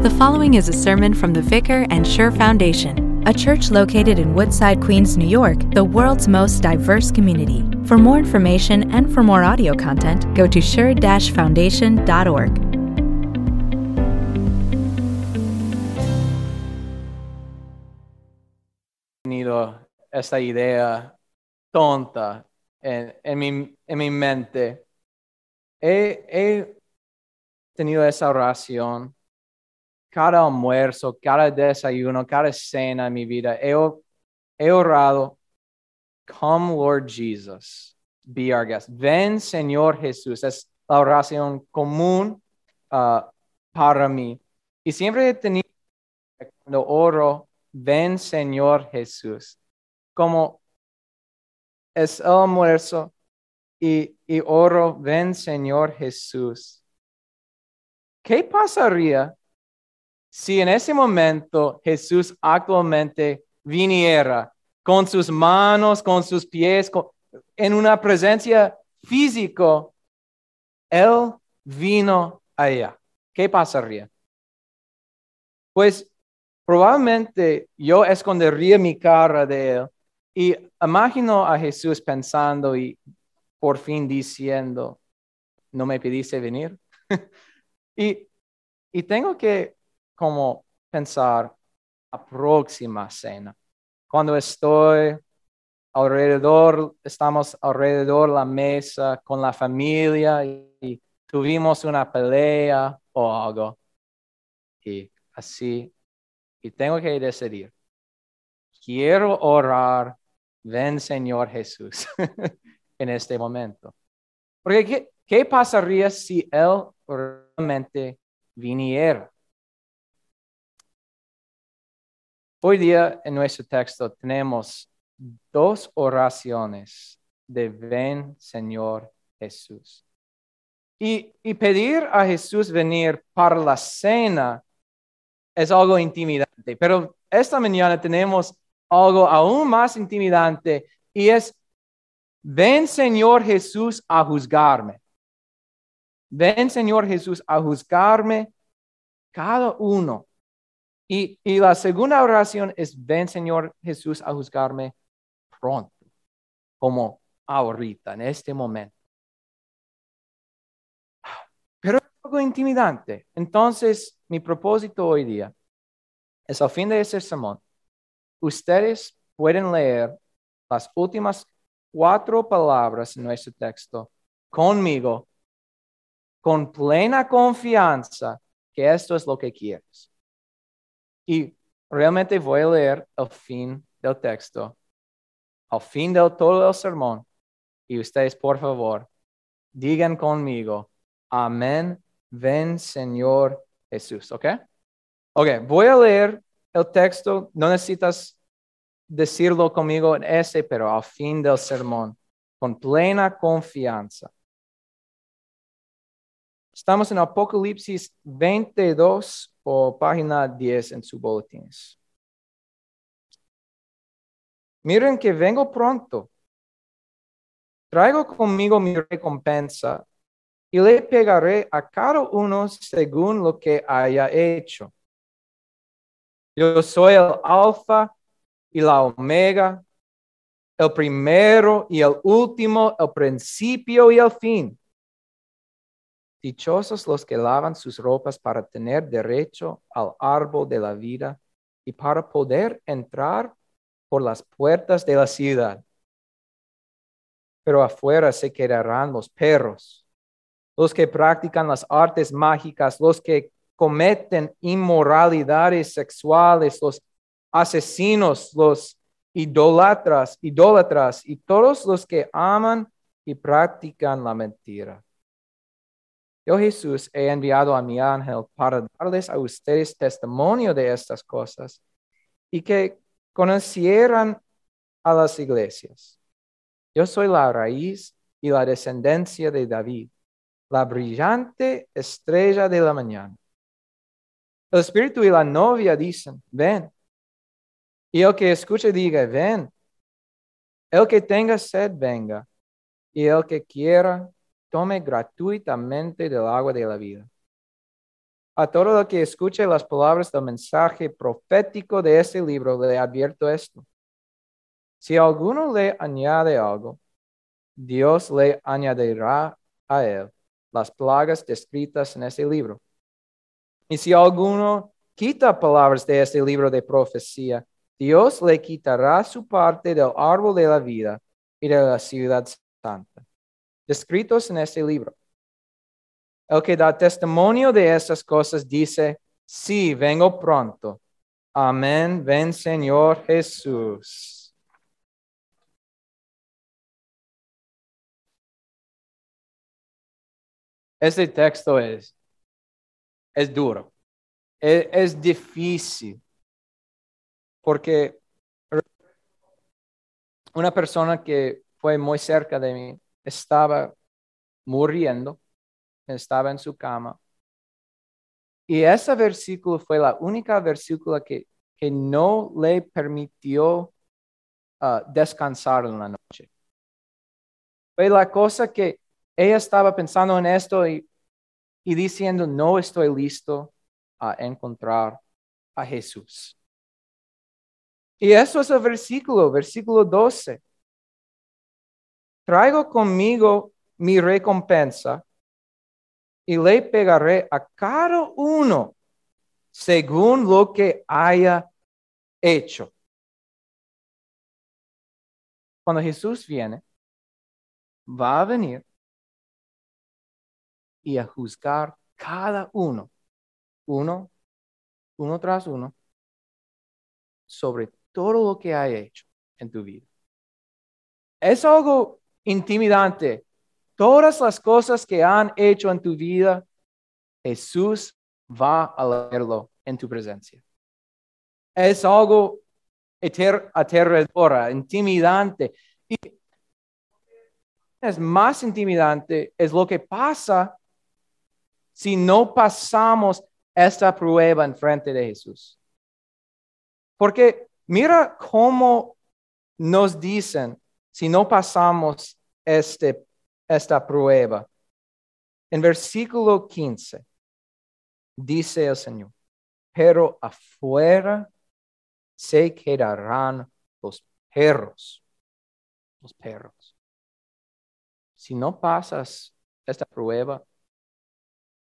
The following is a sermon from the Vicar and Sure Foundation, a church located in Woodside, Queens, New York, the world's most diverse community. For more information and for more audio content, go to sure-foundation.org. esta idea tonta en, en mi, en mi mente. He, he tenido esa oración cada almuerzo, cada desayuno, cada cena en mi vida. He, he orado, Come Lord Jesus, be our guest. Ven Señor Jesús. Es la oración común uh, para mí. Y siempre he tenido, cuando oro, ven Señor Jesús. Como es el almuerzo y, y oro, ven Señor Jesús. ¿Qué pasaría si en ese momento Jesús actualmente viniera con sus manos, con sus pies, en una presencia físico, Él vino allá? ¿Qué pasaría? Pues probablemente yo escondería mi cara de Él y imagino a Jesús pensando y por fin diciendo, ¿no me pediste venir? y, y tengo que como pensar la próxima cena. Cuando estoy alrededor, estamos alrededor la mesa con la familia y, tuvimos una pelea o algo. Y así, y tengo que decidir. Quiero orar, ven Señor Jesús en este momento. Porque ¿qué, ¿qué pasaría si Él realmente viniera? Hoy día en nuestro texto tenemos dos oraciones de ven Señor Jesús. Y, pedir a Jesús venir para la cena es algo intimidante, pero esta mañana tenemos algo aún más intimidante y es, ven Señor Jesús a juzgarme. Ven Señor Jesús a juzgarme cada uno y, la segunda oración es, ven Señor Jesús a juzgarme pronto, como ahorita, en este momento. Pero es algo intimidante. Entonces, mi propósito hoy día es al fin de ese sermón, ustedes pueden leer las últimas cuatro palabras en nuestro texto conmigo, con plena confianza que esto es lo que quieres. Y realmente voy a leer el fin del texto, al fin de todo el sermón. Y ustedes, por favor, digan conmigo, amén, ven Señor Jesús, ¿ok? Ok, voy a leer el texto, no necesitas decirlo conmigo en ese, pero al fin del sermón, con plena confianza. Estamos en Apocalipsis 22 o página 10 en su boletín. Miren que vengo pronto. Traigo conmigo mi recompensa y le pegaré a cada uno según lo que haya hecho. Yo soy el alfa y la omega, el primero y el último, el principio y el fin. Dichosos los que lavan sus ropas para tener derecho al árbol de la vida y para poder entrar por las puertas de la ciudad. Pero afuera se quedarán los perros, los que practican las artes mágicas, los que cometen inmoralidades sexuales, los asesinos, los idólatras, idólatras y todos los que aman y practican la mentira. Yo Jesús he enviado a mi ángel para darles a ustedes testimonio de estas cosas y que conocieran a las iglesias. Yo soy la raíz y la descendencia de David, la brillante estrella de la mañana. El espíritu y la novia dicen, ven. Y el que escuche diga, ven. El que tenga sed, venga. Y el que quiera, tome gratuitamente del agua de la vida. A todo el que escuche las palabras del mensaje profético de este libro, le advierto esto. Si alguno le añade algo, Dios le añadirá a él las plagas descritas en este libro. Y si alguno quita palabras de este libro de profecía, Dios le quitará su parte del árbol de la vida y de la ciudad santa, descritos en este libro. El que da testimonio de estas cosas dice, sí, vengo pronto. Amén, ven Señor Jesús. Este texto es, es duro, es, es difícil, porque una persona que fue muy cerca de mí estaba muriendo estaba en su cama. Y ese versículo fue la única versícula que, que no le permitió ah, descansar en la noche. Fue la cosa que ella estaba pensando en esto y, y diciendo, no estoy listo a encontrar a Jesús. Y eso es el versículo, versículo 12. Traigo conmigo mi recompensa y le pegaré a cada uno según lo que haya hecho. Cuando Jesús viene, va a venir y a juzgar cada uno, uno, uno tras uno, sobre todo lo que haya hecho en tu vida. Es algo intimidante todas las cosas que han hecho en tu vida, Jesús va a leerlo en tu presencia. Es algo aterrador, intimidante. Y es más intimidante, es lo que pasa si no pasamos esta prueba en frente de Jesús. Porque mira cómo nos dicen si no pasamos este esta prueba. En versículo 15 dice el Señor, pero afuera se quedarán los perros, los perros. Si no pasas esta prueba,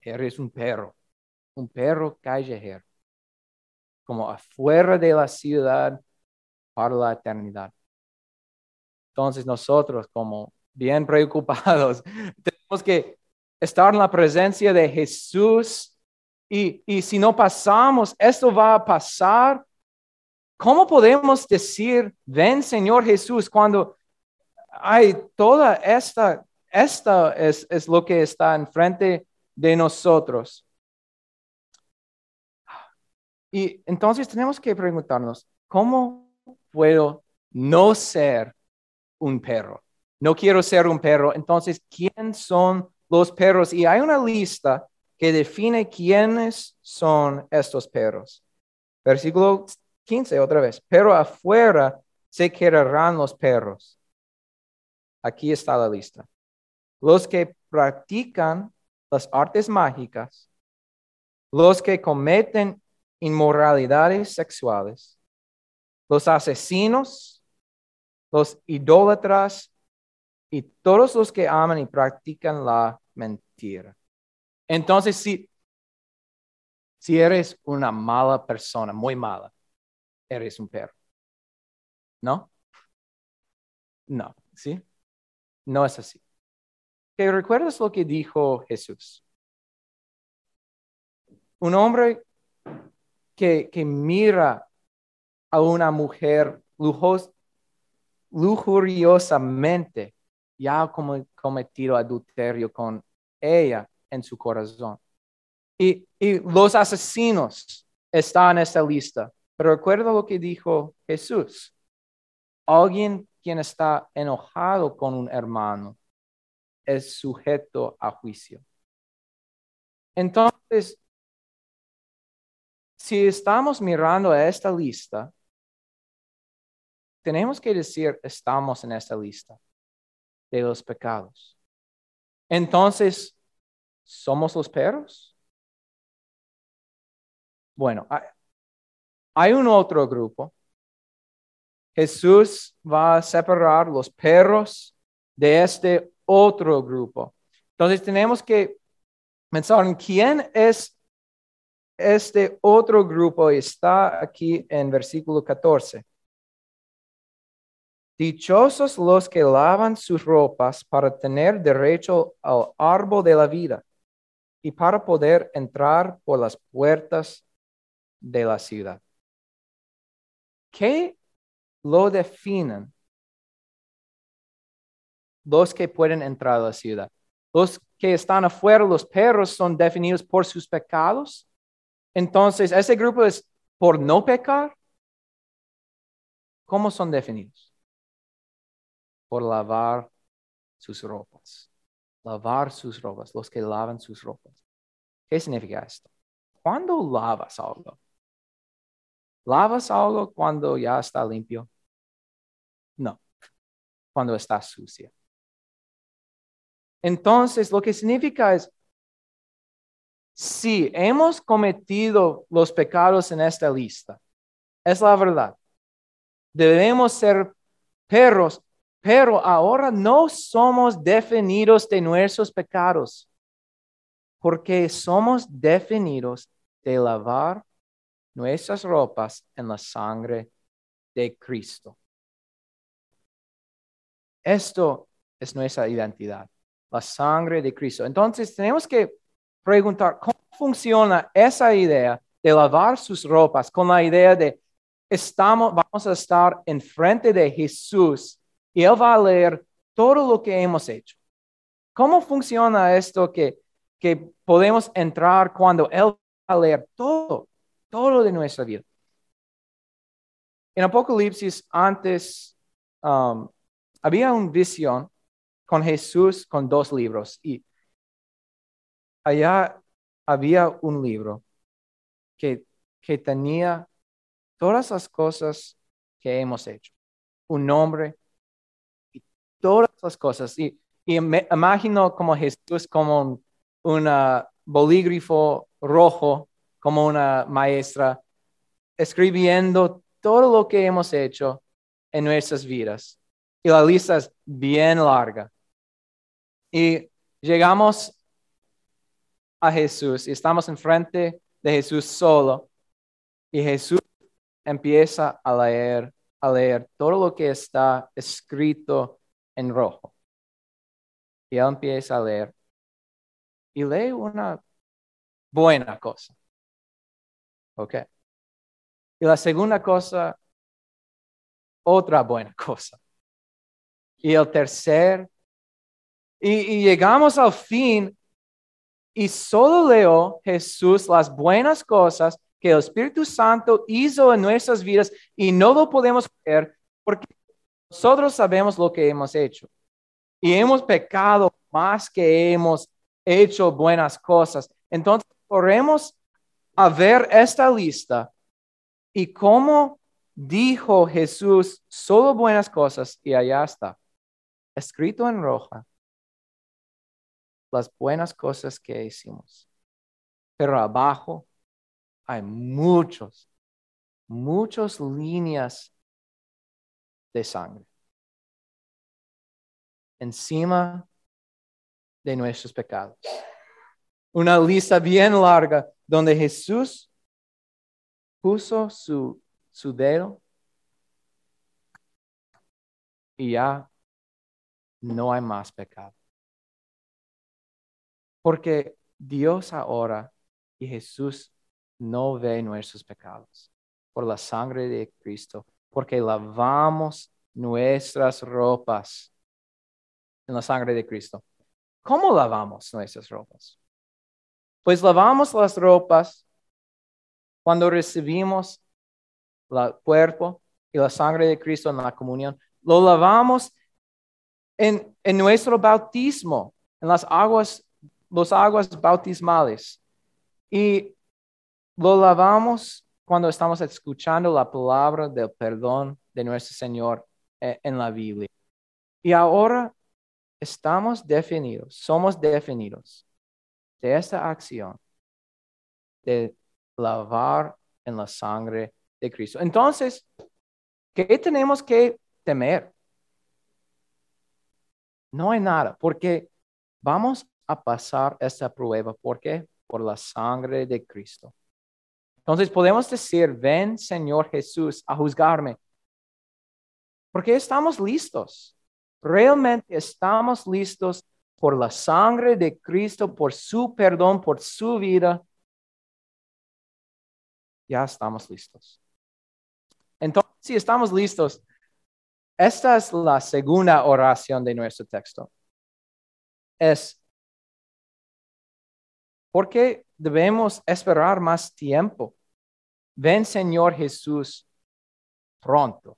eres un perro, un perro callejero, como afuera de la ciudad para la eternidad. Entonces nosotros como bien preocupados. Tenemos que estar en la presencia de Jesús y, y si no pasamos, esto va a pasar. ¿Cómo podemos decir, ven Señor Jesús, cuando hay toda esta, esta es, es lo que está enfrente de nosotros? Y entonces tenemos que preguntarnos, ¿cómo puedo no ser un perro? no quiero ser un perro. Entonces, ¿quién son los perros? Y hay una lista que define quiénes son estos perros. Versículo 15, otra vez. Pero afuera se quedarán los perros. Aquí está la lista. Los que practican las artes mágicas, los que cometen inmoralidades sexuales, los asesinos, los idólatras, y todos los que aman y practican la mentira. Entonces, si, si eres una mala persona, muy mala, eres un perro. ¿No? No, ¿sí? No es así. ¿Qué recuerdas lo que dijo Jesús? Un hombre que, que mira a una mujer lujos, lujuriosamente ya ha cometido adulterio con ella en su corazón. Y, los asesinos están en esta lista. Pero recuerda lo que dijo Jesús. Alguien quien está enojado con un hermano es sujeto a juicio. Entonces, si estamos mirando a esta lista, tenemos que decir, estamos en esta lista de los pecados. Entonces, ¿somos los perros? Bueno, hay, un otro grupo. Jesús va a separar los perros de este otro grupo. Entonces tenemos que pensar en quién es este otro grupo. Está aquí en versículo 14. Dichosos los que lavan sus ropas para tener derecho al árbol de la vida y para poder entrar por las puertas de la ciudad. ¿Qué lo definen los que pueden entrar a la ciudad? Los que están afuera, los perros, son definidos por sus pecados. Entonces, ese grupo es por no pecar. ¿Cómo son definidos? Por lavar sus ropas. Lavar sus ropas, los que lavan sus ropas. ¿Qué significa esto? ¿Cuándo lavas algo? ¿Lavas algo cuando ya está limpio? No, cuando está sucio. Entonces, lo que significa es, si hemos cometido los pecados en esta lista, es la verdad. Debemos ser perros pero ahora no somos definidos de nuestros pecados, porque somos definidos de lavar nuestras ropas en la sangre de Cristo. Esto es nuestra identidad, la sangre de Cristo. Entonces tenemos que preguntar cómo funciona esa idea de lavar sus ropas con la idea de estamos, vamos a estar enfrente de Jesús y Él va a leer todo lo que hemos hecho. ¿Cómo funciona esto que, que podemos entrar cuando Él va a leer todo, todo de nuestra vida? En Apocalipsis antes um, había una visión con Jesús con dos libros y allá había un libro que, que tenía todas las cosas que hemos hecho. Un nombre, las cosas. Y, me imagino como Jesús como un, bolígrafo rojo, como una maestra, escribiendo todo lo que hemos hecho en nuestras vidas. Y la lista es bien larga. Y llegamos a Jesús y estamos enfrente de Jesús solo. Y Jesús empieza a leer, a leer todo lo que está escrito en rojo. Y él empieza a leer y lee una buena cosa. ¿Ok? Y la segunda cosa, otra buena cosa. Y el tercer, y, y llegamos al fin y solo leo Jesús las buenas cosas que el Espíritu Santo hizo en nuestras vidas y no lo podemos ver porque nosotros sabemos lo que hemos hecho y hemos pecado más que hemos hecho buenas cosas. Entonces, corremos a ver esta lista y cómo dijo Jesús solo buenas cosas y allá está, escrito en roja, las buenas cosas que hicimos. Pero abajo hay muchos, muchas líneas de sangre. Encima de nuestros pecados. Una lista bien larga donde Jesús puso su, su dedo y ya no hay más pecado. Porque Dios ahora y Jesús no ve nuestros pecados por la sangre de Cristo porque lavamos nuestras ropas en la sangre de Cristo. ¿Cómo lavamos nuestras ropas? Pues lavamos las ropas cuando recibimos el cuerpo y la sangre de Cristo en la comunión. Lo lavamos en, en nuestro bautismo, en las aguas, los aguas bautismales. Y lo lavamos cuando estamos escuchando la palabra del perdón de nuestro Señor eh, en la Biblia. Y ahora estamos definidos, somos definidos de esta acción de lavar en la sangre de Cristo. Entonces, ¿qué tenemos que temer? No hay nada, porque vamos a pasar esta prueba. ¿Por qué? Por la sangre de Cristo. Entonces podemos decir, ven Señor Jesús a juzgarme. Porque estamos listos. Realmente estamos listos por la sangre de Cristo, por su perdón, por su vida. Ya estamos listos. Entonces, si estamos listos, esta es la segunda oración de nuestro texto. Es, ¿por qué debemos esperar más tiempo? Ven Señor Jesús pronto,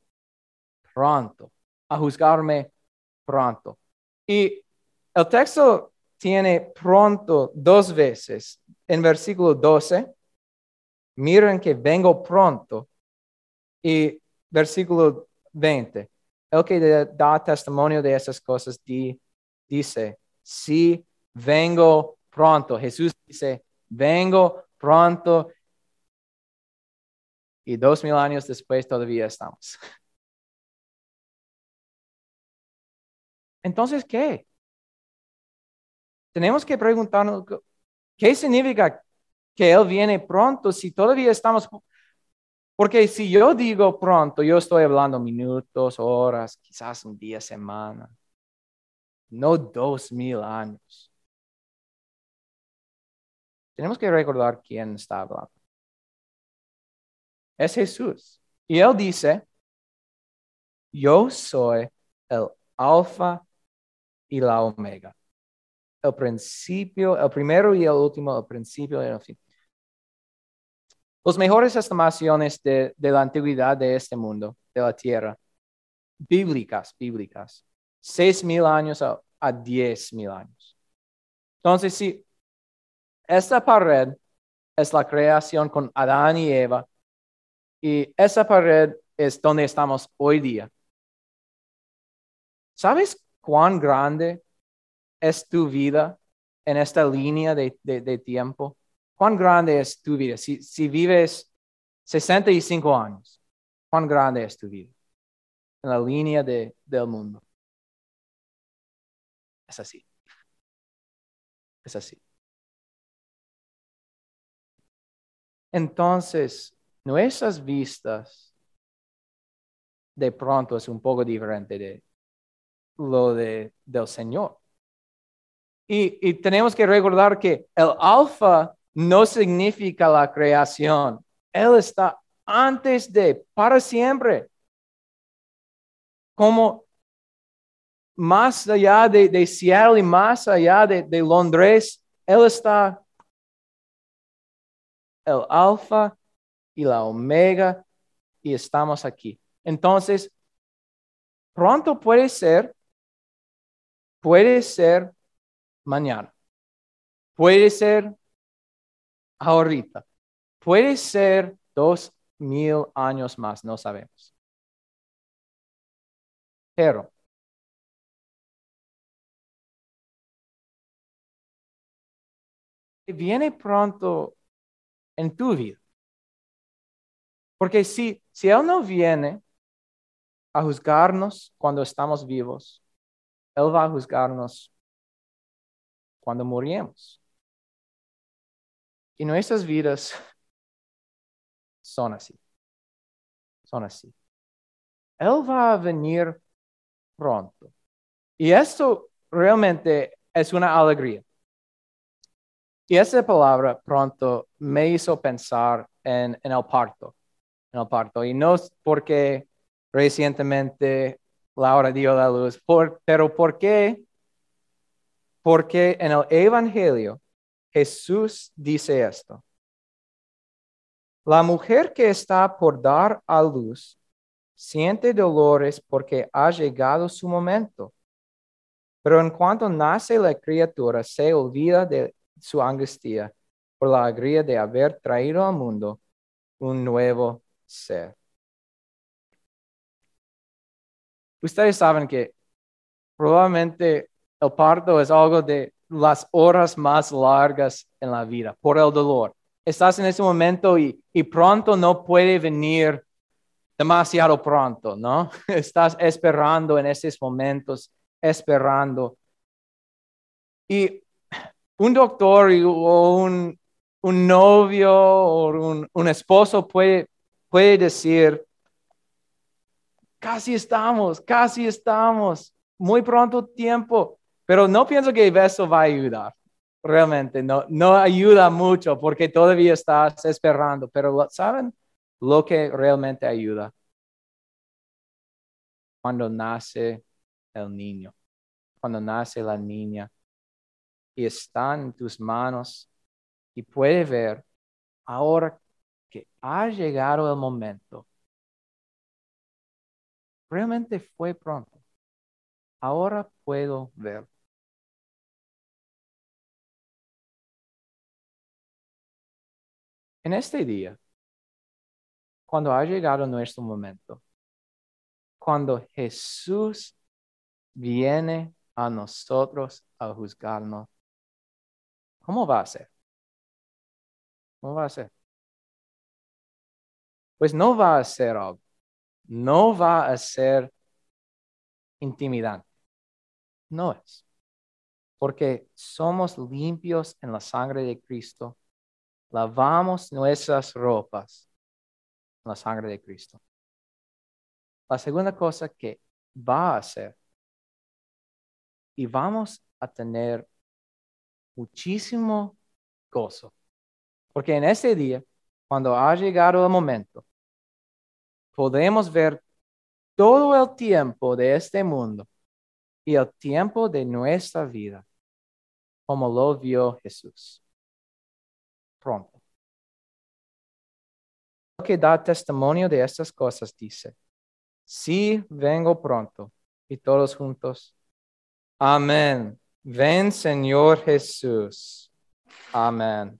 pronto, a juzgarme pronto. Y el texto tiene pronto dos veces. En versículo 12, miren que vengo pronto. Y versículo 20, el que da testimonio de esas cosas dice, sí, vengo pronto. Jesús dice, vengo pronto y dos mil años después todavía estamos. Entonces, ¿qué? Tenemos que preguntarnos, ¿qué significa que Él viene pronto si todavía estamos... Porque si yo digo pronto, yo estoy hablando minutos, horas, quizás un día, semana, no dos mil años. Tenemos que recordar quién está hablando es Jesús. Y él dice, yo soy el alfa y la omega. El principio, el primero y el último, el principio y el fin. Las mejores estimaciones de, la antigüedad de este mundo, de la tierra, bíblicas, bíblicas, seis mil años a, a diez mil años. Entonces, si esta pared es la creación con Adán y Eva, y esa pared es donde estamos hoy día. ¿Sabes cuán grande es tu vida en esta línea de, tiempo? ¿Cuán grande es tu vida? Si, si vives 65 años, ¿cuán grande es tu vida en la línea del mundo? Es así. Es así. Entonces, nuestras vistas de pronto es un poco diferente de lo de, del Señor. Y, y tenemos que recordar que el alfa no significa la creación. Él está antes de, para siempre. Como más allá de, de Seattle y más allá de, de Londres, Él está el alfa y la omega y estamos aquí. Entonces, pronto puede ser, puede ser mañana, puede ser ahorita, puede ser dos mil años más, no sabemos. Pero viene pronto en tu vida. Porque si, si Él no viene a juzgarnos cuando estamos vivos, Él va a juzgarnos cuando morimos. Y nuestras vidas son así. Son así. Él va a venir pronto. Y esto realmente es una alegría. Y esa palabra pronto me hizo pensar en, en el parto en el parto. Y no es porque recientemente Laura dio la luz, pero ¿por qué? Porque en el Evangelio Jesús dice esto. La mujer que está por dar a luz siente dolores porque ha llegado su momento. Pero en cuanto nace la criatura, se olvida de su angustia por la alegría de haber traído al mundo un nuevo ser. Ustedes saben que probablemente el parto es algo de las horas más largas en la vida por el dolor. estás en ese momento y, y pronto no puede venir demasiado pronto, ¿no? Estás esperando en esos momentos, esperando. Y un doctor o un, un novio o un, un esposo puede, puede decir, casi estamos, casi estamos, muy pronto tiempo, pero no pienso que eso va a ayudar. Realmente no, no ayuda mucho porque todavía estás esperando, pero ¿saben lo que realmente ayuda? Cuando nace el niño, cuando nace la niña y está en tus manos y puede ver ahora que ha llegado el momento. Realmente fue pronto. Ahora puedo ver. En este día, cuando ha llegado nuestro momento, cuando Jesús viene a nosotros a juzgarnos, ¿cómo va a ser? ¿Cómo va a ser? Pues no va a ser algo, no va a ser intimidante. No es. Porque somos limpios en la sangre de Cristo. Lavamos nuestras ropas en la sangre de Cristo. La segunda cosa que va a hacer, y vamos a tener muchísimo gozo porque en ese día, cuando ha llegado el momento, podemos ver todo el tiempo de este mundo y el tiempo de nuestra vida como lo vio Jesús. Pronto. Lo que da testimonio de estas cosas dice, sí vengo pronto y todos juntos. Amén. Ven Señor Jesús. Amén.